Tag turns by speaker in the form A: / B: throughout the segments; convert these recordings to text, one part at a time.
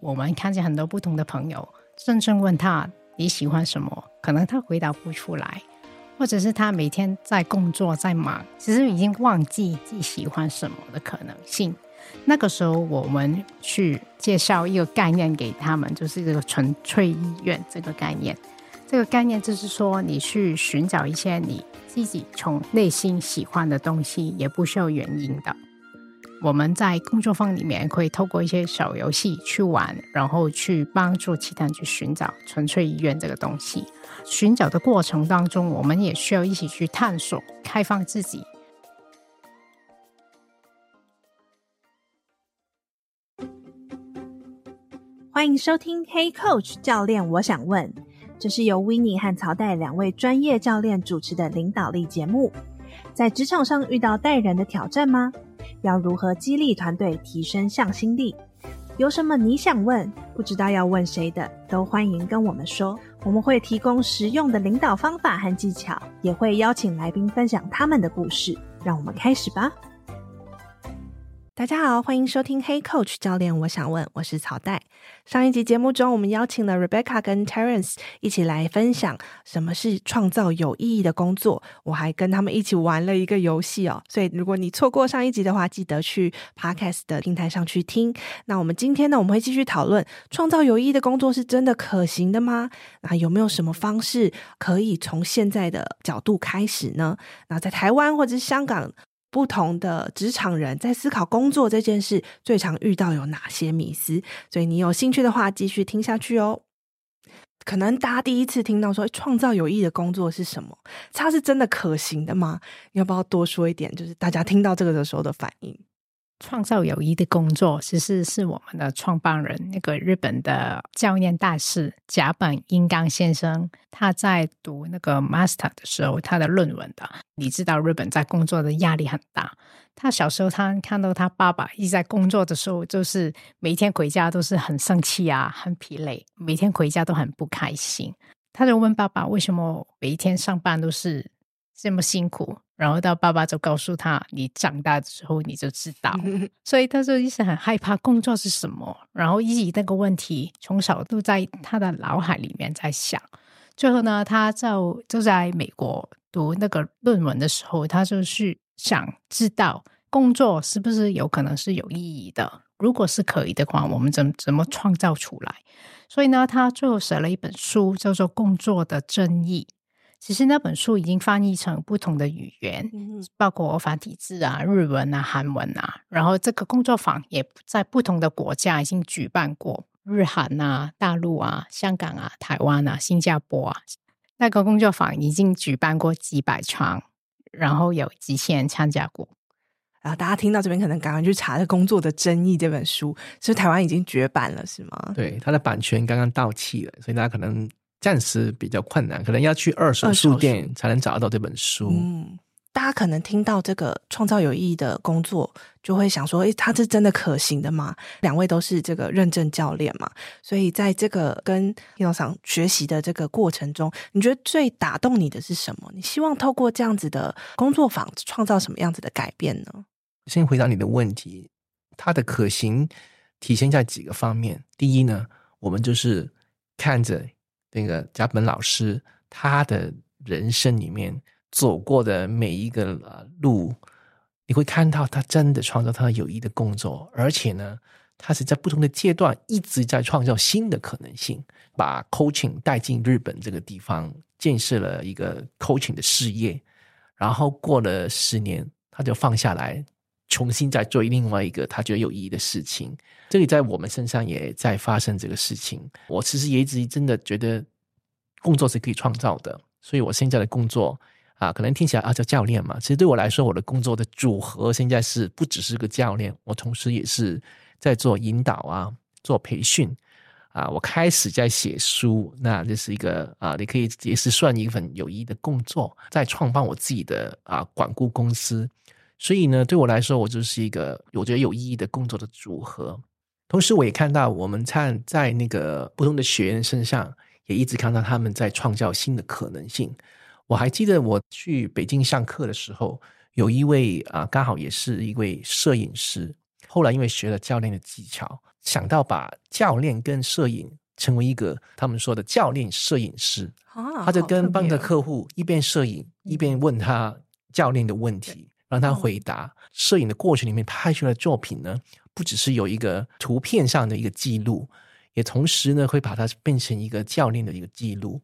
A: 我们看见很多不同的朋友，真正问他你喜欢什么，可能他回答不出来，或者是他每天在工作在忙，其实已经忘记自己喜欢什么的可能性。那个时候，我们去介绍一个概念给他们，就是这个纯粹意愿这个概念。这个概念就是说，你去寻找一些你自己从内心喜欢的东西，也不需要原因的。我们在工作坊里面可以透过一些小游戏去玩，然后去帮助其他人去寻找纯粹意愿这个东西。寻找的过程当中，我们也需要一起去探索，开放自己。
B: 欢迎收听《Hey Coach 教练》，我想问，这是由 Winnie 和曹代两位专业教练主持的领导力节目。在职场上遇到待人的挑战吗？要如何激励团队提升向心力？有什么你想问，不知道要问谁的，都欢迎跟我们说。我们会提供实用的领导方法和技巧，也会邀请来宾分享他们的故事。让我们开始吧。大家好，欢迎收听 Hey Coach 教练，我想问，我是曹代。上一集节目中，我们邀请了 Rebecca 跟 Terence 一起来分享什么是创造有意义的工作。我还跟他们一起玩了一个游戏哦，所以如果你错过上一集的话，记得去 Podcast 的平台上去听。那我们今天呢，我们会继续讨论创造有意义的工作是真的可行的吗？那有没有什么方式可以从现在的角度开始呢？那在台湾或者是香港，不同的职场人在思考工作这件事，最常遇到有哪些迷思？所以你有兴趣的话，继续听下去哦。可能大家第一次听到说创造有意的工作是什么，它是真的可行的吗？要不要多说一点？就是大家听到这个的时候的反应。
A: 创造有意义的工作，其实是我们的创办人，那个日本的教练大师甲本英刚先生，他在读那个 master 的时候，他的论文的。你知道日本在工作的压力很大，他小时候他看到他爸爸一直在工作的时候，就是每天回家都是很生气啊，很疲累，每天回家都很不开心。他就问爸爸，为什么每一天上班都是这么辛苦？然后到爸爸就告诉他：“你长大的时候你就知道。”所以他就一直很害怕工作是什么，然后一直那个问题从小都在他的脑海里面在想。最后呢，他就就在美国读那个论文的时候，他就是想知道工作是不是有可能是有意义的。如果是可以的话，我们怎么怎么创造出来？所以呢，他最后写了一本书，叫做《工作的正义》。其实那本书已经翻译成不同的语言，包括繁体字啊、日文啊、韩文啊。然后这个工作坊也在不同的国家已经举办过，日韩啊、大陆啊、香港啊、台湾啊、新加坡啊。那个工作坊已经举办过几百场，然后有几千人参加过。
B: 然后大家听到这边，可能赶快去查《这工作的争议》这本书，是是台湾已经绝版了，是吗？
C: 对，它的版权刚刚到期了，所以大家可能。暂时比较困难，可能要去二手书店才能找得到这本书。
B: 嗯，大家可能听到这个创造有意义的工作，就会想说：“诶，它是真的可行的吗？”两位都是这个认证教练嘛，所以在这个跟 Hinosan 学习的这个过程中，你觉得最打动你的是什么？你希望透过这样子的工作坊创造什么样子的改变呢？
C: 先回答你的问题，它的可行体现在几个方面。第一呢，我们就是看着。那个甲本老师，他的人生里面走过的每一个路，你会看到他真的创造他有益的工作，而且呢，他是在不同的阶段一直在创造新的可能性，把 coaching 带进日本这个地方，建设了一个 coaching 的事业，然后过了十年，他就放下来。重新再做另外一个他觉得有意义的事情，这里在我们身上也在发生这个事情。我其实也一直真的觉得工作是可以创造的，所以我现在的工作啊，可能听起来啊叫教练嘛，其实对我来说，我的工作的组合现在是不只是个教练，我同时也是在做引导啊，做培训。啊，我开始在写书，那这是一个啊，你可以也是算一份有意义的工作，在创办我自己的啊管顾公司。所以呢，对我来说，我就是一个我觉得有意义的工作的组合。同时，我也看到我们看在那个不同的学员身上，也一直看到他们在创造新的可能性。我还记得我去北京上课的时候，有一位啊，刚好也是一位摄影师，后来因为学了教练的技巧，想到把教练跟摄影成为一个他们说的教练摄影师，
B: 啊、
C: 他就跟帮着客户一边摄影一边问他教练的问题，让他回答。摄影的过程里面拍出来的作品呢，不只是有一个图片上的一个记录，也同时呢会把它变成一个教练的一个记录。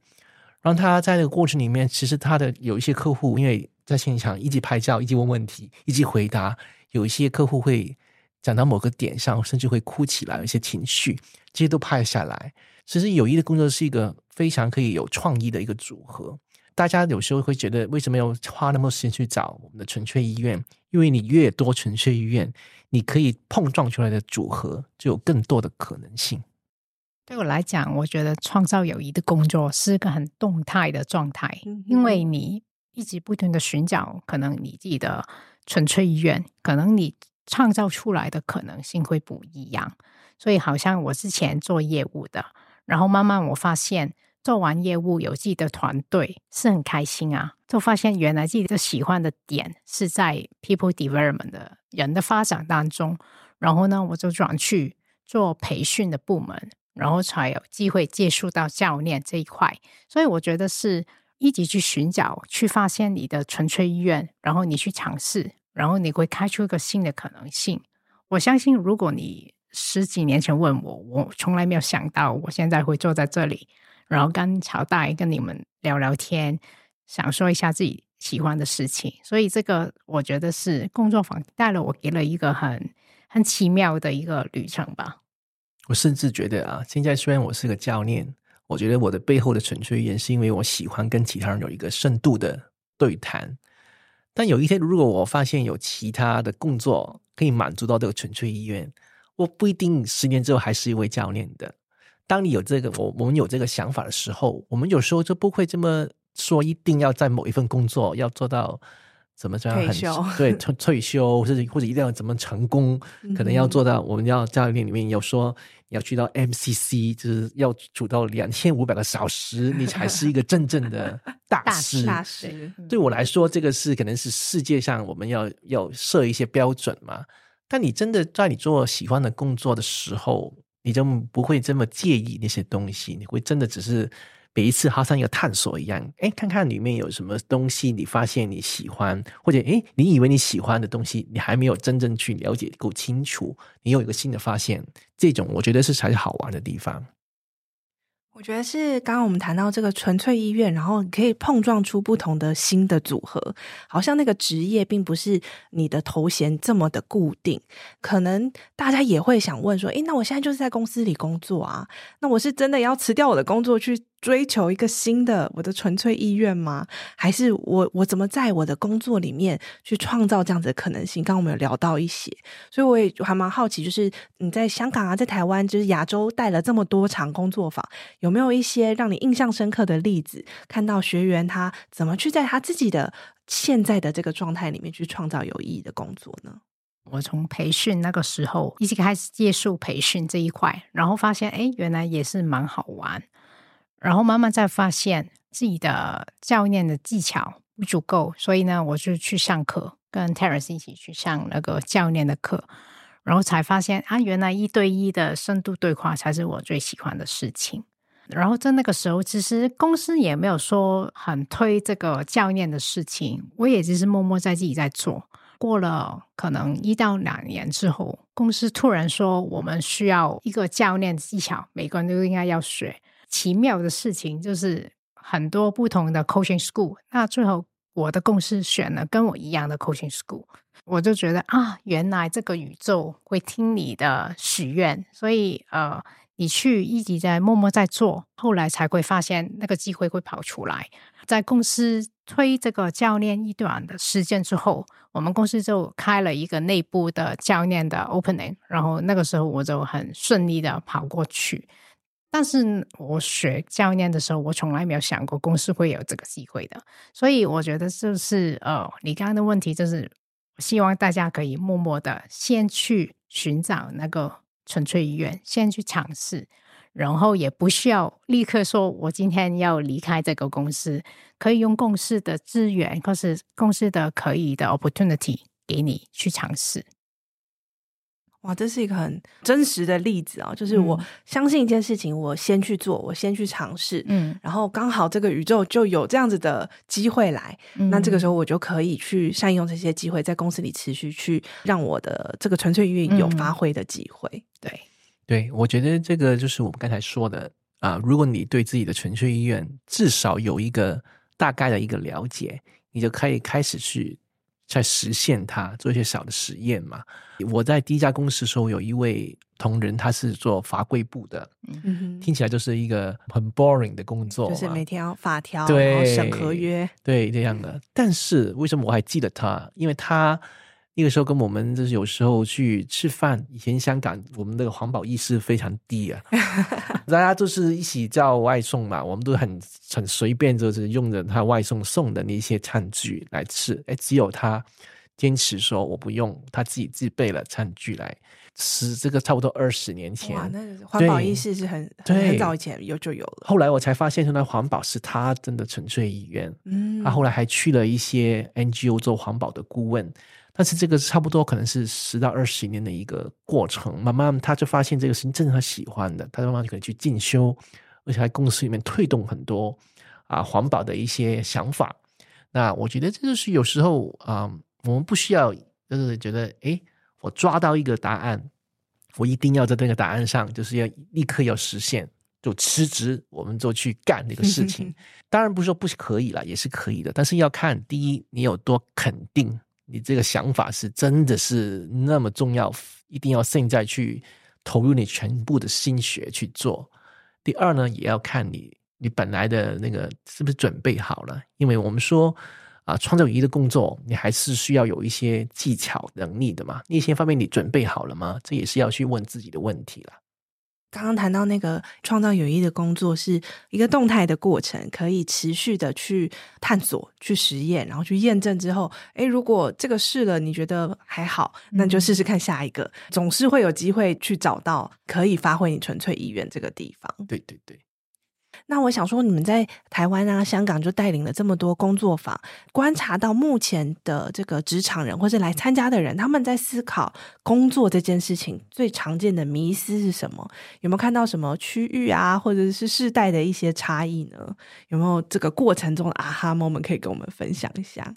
C: 让他在这个过程里面，其实他的有一些客户，因为在现场一直拍照，一直问问题，一直回答，有一些客户会讲到某个点上，甚至会哭起来，有一些情绪，这些都拍下来。其实友谊的工作是一个非常可以有创意的一个组合。大家有时候会觉得，为什么要花那么多时间去找我们的纯粹医院？因为你越多纯粹医院，你可以碰撞出来的组合就有更多的可能性。
A: 对我来讲，我觉得创造友谊的工作是一个很动态的状态，因为你一直不断的寻找，可能你自己的纯粹意愿，可能你创造出来的可能性会不一样。所以，好像我之前做业务的，然后慢慢我发现，做完业务有自己的团队是很开心啊，就发现原来自己的喜欢的点是在 people development 的人的发展当中，然后呢，我就转去做培训的部门。然后才有机会接触到教练这一块，所以我觉得是一直去寻找、去发现你的纯粹意愿，然后你去尝试，然后你会开出一个新的可能性。我相信，如果你十几年前问我，我从来没有想到我现在会坐在这里，然后跟朝代跟你们聊聊天，想说一下自己喜欢的事情。所以这个我觉得是工作坊带了我，给了一个很很奇妙的一个旅程吧。
C: 我甚至觉得啊，现在虽然我是个教练，我觉得我的背后的纯粹意愿是因为我喜欢跟其他人有一个深度的对谈。但有一天，如果我发现有其他的工作可以满足到这个纯粹意愿，我不一定十年之后还是一位教练的。当你有这个，我我们有这个想法的时候，我们有时候就不会这么说，一定要在某一份工作要做到。怎么这样很对 退退休，或者或者一定要怎么成功？可能要做到，我们要教练里面有说，你要去到 MCC，就是要煮到两千五百个小时，你才是一个真正的 大师。
B: 大师，
C: 对我来说，这个是可能是世界上我们要要设一些标准嘛。但你真的在你做喜欢的工作的时候，你就不会这么介意那些东西，你会真的只是。每一次好像一个探索一样，哎，看看里面有什么东西，你发现你喜欢，或者哎，你以为你喜欢的东西，你还没有真正去了解够清楚，你有一个新的发现，这种我觉得是才是好玩的地方。
B: 我觉得是刚刚我们谈到这个纯粹意愿，然后可以碰撞出不同的新的组合，好像那个职业并不是你的头衔这么的固定。可能大家也会想问说，诶，那我现在就是在公司里工作啊，那我是真的要辞掉我的工作去追求一个新的我的纯粹意愿吗？还是我我怎么在我的工作里面去创造这样子的可能性？刚刚我们有聊到一些，所以我也还蛮好奇，就是你在香港啊，在台湾，就是亚洲带了这么多场工作坊，有没有一些让你印象深刻的例子？看到学员他怎么去在他自己的现在的这个状态里面去创造有意义的工作呢？
A: 我从培训那个时候一直开始接触培训这一块，然后发现，哎，原来也是蛮好玩。然后慢慢再发现自己的教练的技巧不足够，所以呢，我就去上课，跟 Terence 一起去上那个教练的课，然后才发现啊，原来一对一的深度对话才是我最喜欢的事情。然后在那个时候，其实公司也没有说很推这个教练的事情，我也只是默默在自己在做。过了可能一到两年之后，公司突然说我们需要一个教练技巧，每个人都应该要学。奇妙的事情就是很多不同的 coaching school，那最后我的公司选了跟我一样的 coaching school，我就觉得啊，原来这个宇宙会听你的许愿，所以呃，你去一直在默默在做，后来才会发现那个机会会跑出来。在公司推这个教练一段的时间之后，我们公司就开了一个内部的教练的 opening，然后那个时候我就很顺利的跑过去。但是我学教练的时候，我从来没有想过公司会有这个机会的，所以我觉得就是呃，你刚刚的问题就是，希望大家可以默默的先去寻找那个纯粹意愿，先去尝试，然后也不需要立刻说我今天要离开这个公司，可以用公司的资源或是公司的可以的 opportunity 给你去尝试。
B: 哇，这是一个很真实的例子啊、哦！就是我相信一件事情，我先去做，我先去尝试，嗯，然后刚好这个宇宙就有这样子的机会来，嗯、那这个时候我就可以去善用这些机会，在公司里持续去让我的这个纯粹意愿有发挥的机会。嗯、
A: 对，
C: 对，我觉得这个就是我们刚才说的啊，如果你对自己的纯粹意愿至少有一个大概的一个了解，你就可以开始去。在实现它，做一些小的实验嘛。我在第一家公司的时候，有一位同仁，他是做法规部的，嗯哼，听起来就是一个很 boring 的工作，
B: 就是每天要法条，对，审合约，
C: 对这样的。但是为什么我还记得他？因为他。那个时候跟我们就是有时候去吃饭，以前香港我们那个环保意识非常低啊，大家都是一起叫外送嘛，我们都很很随便，就是用着他外送送的那些餐具来吃。哎，只有他坚持说我不用，他自己自备了餐具来吃。这个差不多二十年前，
B: 哇，那环保意识是很很，很早以前有就有了。
C: 后来我才发现，说那环保是他真的纯粹意愿。嗯，他后来还去了一些 NGO 做环保的顾问。但是这个差不多可能是十到二十年的一个过程，慢慢他就发现这个事情真的他喜欢的，他慢慢就可以去进修，而且在公司里面推动很多啊环保的一些想法。那我觉得这就是有时候啊，我们不需要就是觉得诶，我抓到一个答案，我一定要在那个答案上就是要立刻要实现，就辞职，我们就去干这个事情。当然不是说不可以了，也是可以的，但是要看第一你有多肯定。你这个想法是真的是那么重要，一定要现在去投入你全部的心血去做。第二呢，也要看你你本来的那个是不是准备好了，因为我们说啊，创造有意义的工作，你还是需要有一些技巧能力的嘛。那些方面你准备好了吗？这也是要去问自己的问题了。
B: 刚刚谈到那个创造有意义的工作是一个动态的过程，可以持续的去探索、去实验，然后去验证之后，诶，如果这个试了你觉得还好，那就试试看下一个，嗯、总是会有机会去找到可以发挥你纯粹意愿这个地方。
C: 对对对。
B: 那我想说，你们在台湾啊、香港就带领了这么多工作坊，观察到目前的这个职场人或者来参加的人，他们在思考工作这件事情最常见的迷思是什么？有没有看到什么区域啊，或者是世代的一些差异呢？有没有这个过程中的啊哈 moment 可以跟我们分享一下？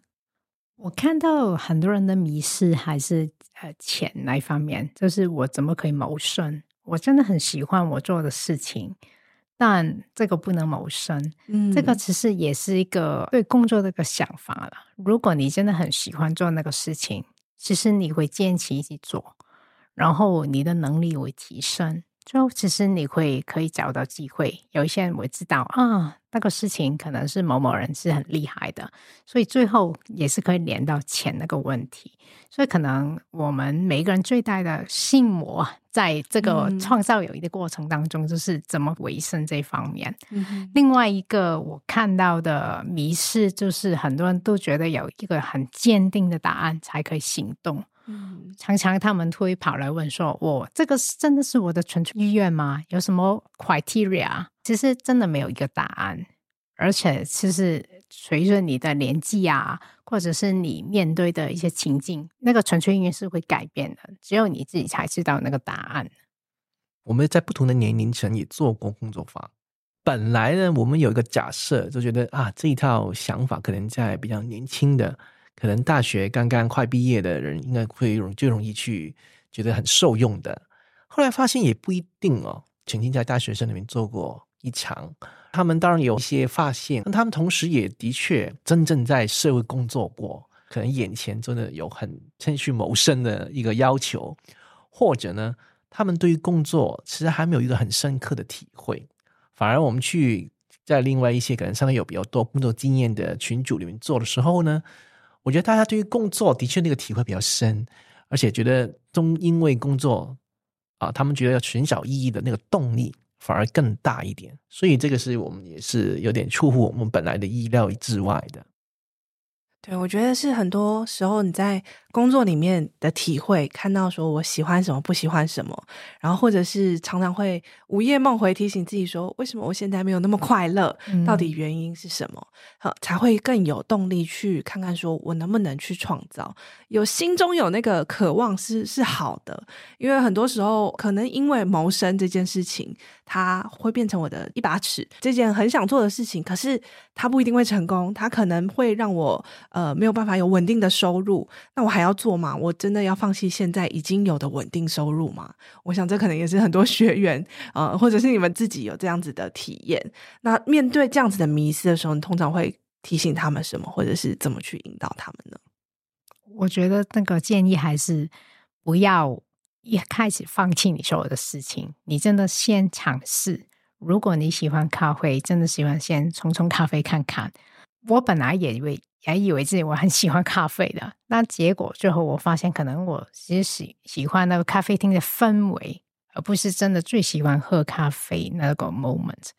A: 我看到很多人的迷思还是呃钱那一方面，就是我怎么可以谋生？我真的很喜欢我做的事情。但这个不能谋生，嗯，这个其实也是一个对工作的一个想法了。如果你真的很喜欢做那个事情，其实你会坚持一起做，然后你的能力会提升。就其实你会可以找到机会，有一些人会知道啊，那个事情可能是某某人是很厉害的，所以最后也是可以连到钱那个问题。所以可能我们每一个人最大的心魔，在这个创造友谊的过程当中，就是怎么维生这方面。嗯、另外一个我看到的迷失，就是很多人都觉得有一个很坚定的答案才可以行动。嗯，常常他们会跑来问说：“我这个是真的是我的纯粹意愿吗？有什么 criteria？” 其实真的没有一个答案，而且其实随着你的年纪啊，或者是你面对的一些情境，那个纯粹意愿是会改变的。只有你自己才知道那个答案。
C: 我们在不同的年龄层也做过工作坊。本来呢，我们有一个假设，就觉得啊，这一套想法可能在比较年轻的。可能大学刚刚快毕业的人，应该会容最容易去觉得很受用的。后来发现也不一定哦。曾经在大学生里面做过一场，他们当然有一些发现，但他们同时也的确真正在社会工作过，可能眼前真的有很先去谋生的一个要求，或者呢，他们对于工作其实还没有一个很深刻的体会，反而我们去在另外一些可能相对有比较多工作经验的群组里面做的时候呢。我觉得大家对于工作的确那个体会比较深，而且觉得都因为工作啊，他们觉得要寻找意义的那个动力反而更大一点，所以这个是我们也是有点出乎我们本来的意料之外的。
B: 对，我觉得是很多时候你在工作里面的体会，看到说我喜欢什么，不喜欢什么，然后或者是常常会午夜梦回，提醒自己说，为什么我现在没有那么快乐？到底原因是什么？好、嗯，才会更有动力去看看，说我能不能去创造。有心中有那个渴望是是好的，因为很多时候可能因为谋生这件事情，它会变成我的一把尺，这件很想做的事情，可是它不一定会成功，它可能会让我呃没有办法有稳定的收入，那我还要做吗？我真的要放弃现在已经有的稳定收入吗？我想这可能也是很多学员呃，或者是你们自己有这样子的体验。那面对这样子的迷失的时候，你通常会提醒他们什么，或者是怎么去引导他们呢？
A: 我觉得那个建议还是不要一开始放弃你所有的事情，你真的先尝试。如果你喜欢咖啡，真的喜欢先冲冲咖啡看看。我本来也以为还以为自己我很喜欢咖啡的，那结果最后我发现，可能我其实喜喜欢那个咖啡厅的氛围，而不是真的最喜欢喝咖啡那个 moment。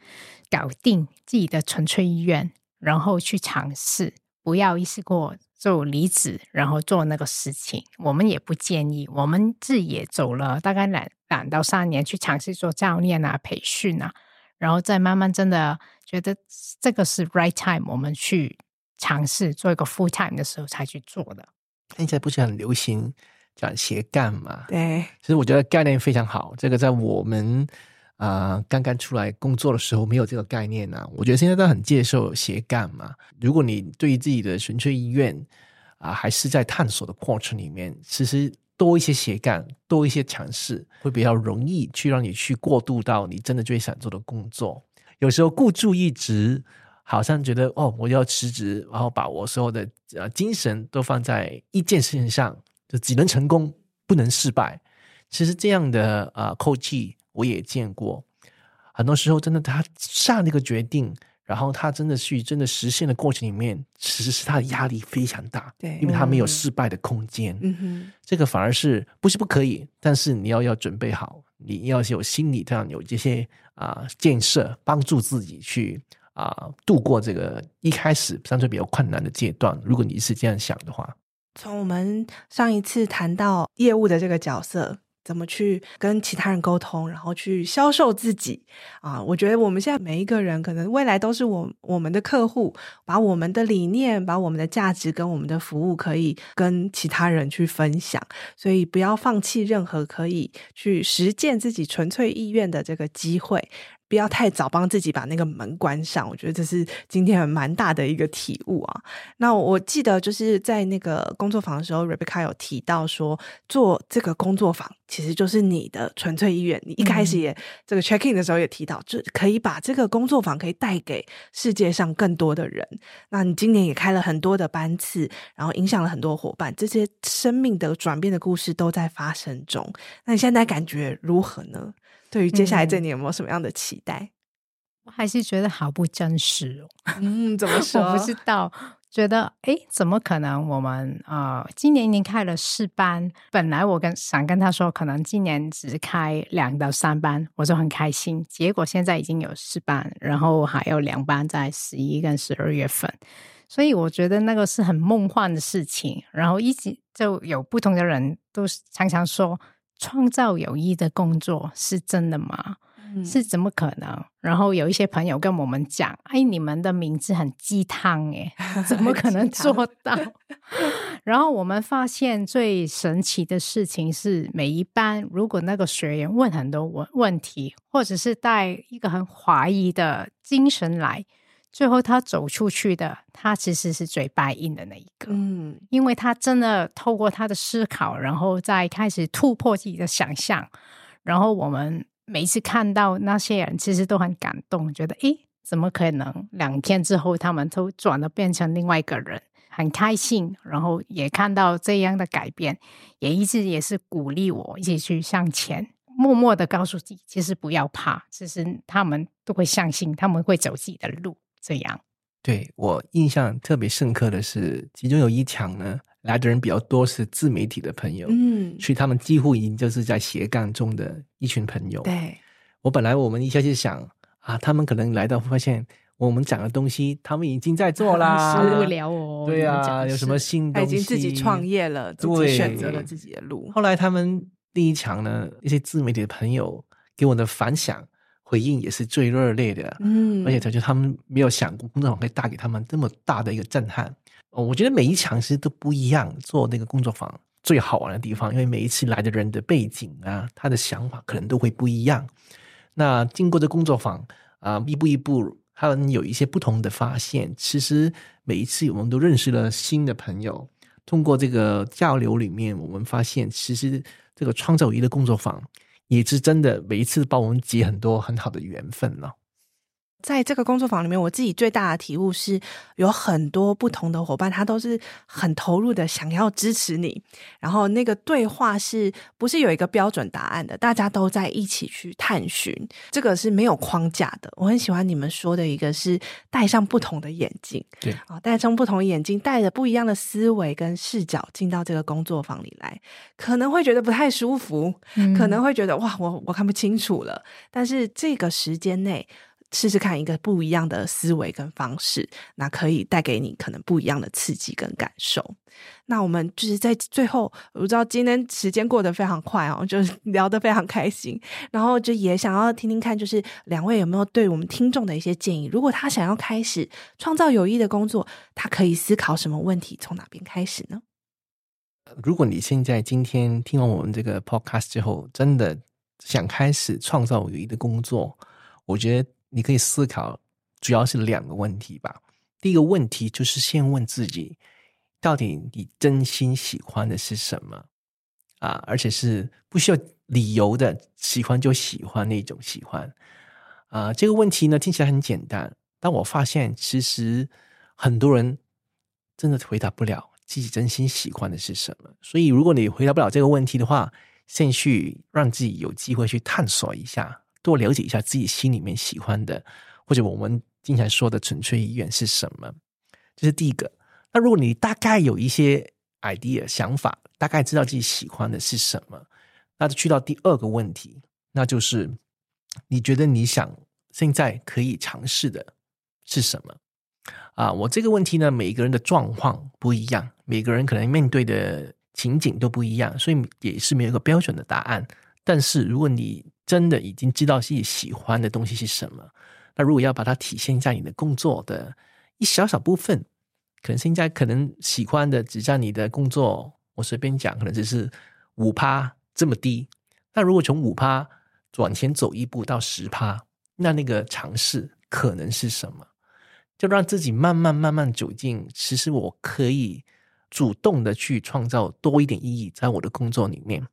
A: 搞定自己的纯粹意愿，然后去尝试，不要一次过就离职，然后做那个事情。我们也不建议，我们自己也走了大概两两到三年去尝试做教练啊、培训啊。然后再慢慢真的觉得这个是 right time，我们去尝试做一个 full time 的时候才去做的。
C: 现在不是很流行讲斜杠嘛？
B: 对，
C: 其实我觉得概念非常好。这个在我们啊、呃、刚刚出来工作的时候没有这个概念啊。我觉得现在都很接受斜杠嘛。如果你对于自己的纯粹意愿啊、呃，还是在探索的过程里面，其实。多一些斜杠，多一些尝试，会比较容易去让你去过渡到你真的最想做的工作。有时候孤注一掷，好像觉得哦，我要辞职，然后把我所有的呃精神都放在一件事情上，就只能成功，不能失败。其实这样的呃 coach 我也见过，很多时候真的他下那个决定。然后他真的去真的实现的过程里面，其实是他的压力非常大，
B: 对，
C: 因为他没有失败的空间。
B: 嗯哼，
C: 这个反而是不是不可以，但是你要要准备好，你要有心理上有这些啊、呃、建设，帮助自己去啊、呃、度过这个一开始相对比较困难的阶段。如果你是这样想的话，
B: 从我们上一次谈到业务的这个角色。怎么去跟其他人沟通，然后去销售自己啊？我觉得我们现在每一个人，可能未来都是我我们的客户，把我们的理念、把我们的价值跟我们的服务，可以跟其他人去分享。所以不要放弃任何可以去实践自己纯粹意愿的这个机会。不要太早帮自己把那个门关上，我觉得这是今天蛮大的一个体悟啊。那我记得就是在那个工作坊的时候，Rebecca 有提到说，做这个工作坊其实就是你的纯粹意愿。你一开始也、嗯、这个 check in 的时候也提到，就可以把这个工作坊可以带给世界上更多的人。那你今年也开了很多的班次，然后影响了很多伙伴，这些生命的转变的故事都在发生中。那你现在感觉如何呢？对于接下来这年有没有什么样的期待？嗯，
A: 我还是觉得好不真实哦。
B: 嗯，怎么说？
A: 我不知道，觉得诶，怎么可能？我们啊，呃，今年已经开了四班，本来我跟想跟他说，可能今年只开两到三班，我就很开心。结果现在已经有四班，然后还有两班在十一跟十二月份，所以我觉得那个是很梦幻的事情。然后一直就有不同的人都常常说。创造有意义的工作是真的吗？嗯、是怎么可能？然后有一些朋友跟我们讲：“哎，你们的名字很鸡汤，哎，怎么可能做到？” 然后我们发现最神奇的事情是，每一班如果那个学员问很多问问题，或者是带一个很怀疑的精神来。最后，他走出去的，他其实是最 buy in 的那一个，嗯，因为他真的透过他的思考，然后再开始突破自己的想象，然后我们每一次看到那些人，其实都很感动，觉得诶，怎么可能？两天之后，他们都转了，变成另外一个人，很开心，然后也看到这样的改变，也一直也是鼓励我一起去向前，默默的告诉自己，其实不要怕，其实他们都会相信，他们会走自己的路。这样，
C: 对，我印象特别深刻的是，其中有一场呢，来的人比较多，是自媒体的朋友，嗯，所以他们几乎已经就是在斜杠中的一群朋友。
B: 对，
C: 我本来我们一下就想啊，他们可能来到发现，我们讲的东西，他们已经在做啦，
A: 受不了哦。
C: 对啊，有什么新东西？
B: 他已经自己创业了，自己选择了自己的路。
C: 后来他们第一场呢，一些自媒体的朋友给我的反响回应也是最热烈的，嗯，而且他就他们没有想过工作坊可以带给他们这么大的一个震撼。哦，我觉得每一场其实都不一样，做那个工作坊最好玩的地方，因为每一次来的人的背景啊，他的想法可能都会不一样。那经过这工作坊啊，一步一步。他们有一些不同的发现。其实每一次我们都认识了新的朋友，通过这个交流里面，我们发现其实这个创造营的工作坊也是真的，每一次帮我们结很多很好的缘分了。
B: 在这个工作坊里面，我自己最大的体悟是，有很多不同的伙伴，他都是很投入的，想要支持你。然后那个对话是不是有一个标准答案的？大家都在一起去探寻，这个是没有框架的。我很喜欢你们说的一个是戴上不同的眼镜，
C: 对
B: 啊，戴上不同的眼镜，带着不一样的思维跟视角进到这个工作坊里来，可能会觉得不太舒服，嗯、可能会觉得哇，我我看不清楚了。但是这个时间内。试试看一个不一样的思维跟方式，那可以带给你可能不一样的刺激跟感受。那我们就是在最后，我知道今天时间过得非常快哦，就是 聊得非常开心，然后就也想要听听看，就是两位有没有对我们听众的一些建议？如果他想要开始创造友谊的工作，他可以思考什么问题？从哪边开始呢？
C: 如果你现在今天听完我们这个 podcast 之后，真的想开始创造友谊的工作，我觉得。你可以思考，主要是两个问题吧。第一个问题就是先问自己，到底你真心喜欢的是什么啊？而且是不需要理由的，喜欢就喜欢那种喜欢啊。这个问题呢，听起来很简单，但我发现其实很多人真的回答不了自己真心喜欢的是什么。所以，如果你回答不了这个问题的话，先去让自己有机会去探索一下。多了解一下自己心里面喜欢的，或者我们经常说的纯粹意愿是什么，这是第一个。那如果你大概有一些 idea 想法，大概知道自己喜欢的是什么，那就去到第二个问题，那就是你觉得你想现在可以尝试的是什么？啊，我这个问题呢，每个人的状况不一样，每个人可能面对的情景都不一样，所以也是没有一个标准的答案。但是如果你真的已经知道自己喜欢的东西是什么，那如果要把它体现在你的工作的一小小部分，可能现在可能喜欢的只占你的工作，我随便讲，可能只是五趴这么低。那如果从五趴往前走一步到十趴，那那个尝试可能是什么？就让自己慢慢慢慢走进，其实我可以主动的去创造多一点意义在我的工作里面。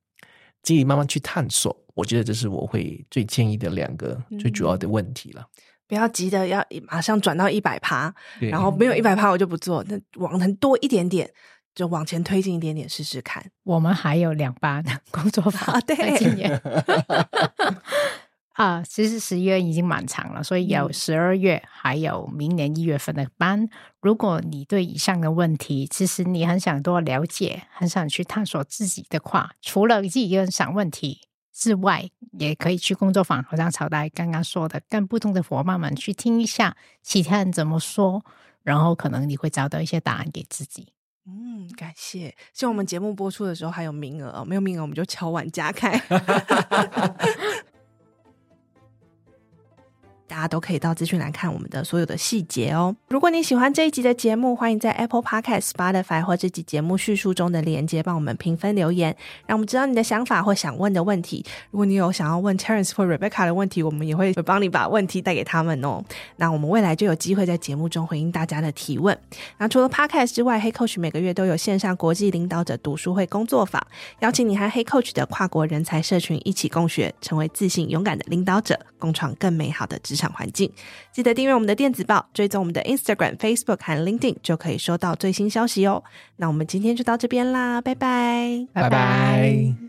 C: 自己慢慢去探索，我觉得这是我会最建议的两个最主要的问题了。嗯、
B: 不要急着要马上转到一百趴，然后没有一百趴我就不做。那往能多一点点，就往前推进一点点试试看。
A: 我们还有两班工作坊，对，今年。啊，其实十一月已经蛮长了，所以有十二月，还有明年一月份的班。如果你对以上的问题，其实你很想多了解，很想去探索自己的话，除了自己一个人想问题之外，也可以去工作坊，好像朝代刚刚说的，跟不同的伙伴们去听一下其他人怎么说，然后可能你会找到一些答案给自己。
B: 嗯，感谢。希望我们节目播出的时候还有名额，没有名额我们就敲碗加开。大家都可以到资讯来看我们的所有的细节哦。如果你喜欢这一集的节目，欢迎在 Apple Podcast、Spotify 或这集节目叙述中的连接帮我们评分留言，让我们知道你的想法或想问的问题。如果你有想要问 Terence 或 Rebecca 的问题，我们也会帮你把问题带给他们哦。那我们未来就有机会在节目中回应大家的提问。那除了 Podcast 之外黑 Coach 每个月都有线上国际领导者读书会工作坊，邀请你和黑 Coach 的跨国人才社群一起共学，成为自信勇敢的领导者，共创更美好的职场。场环境，记得订阅我们的电子报，追踪我们的 Instagram、Facebook 和 LinkedIn，就可以收到最新消息哦。那我们今天就到这边啦，拜拜，
C: 拜拜。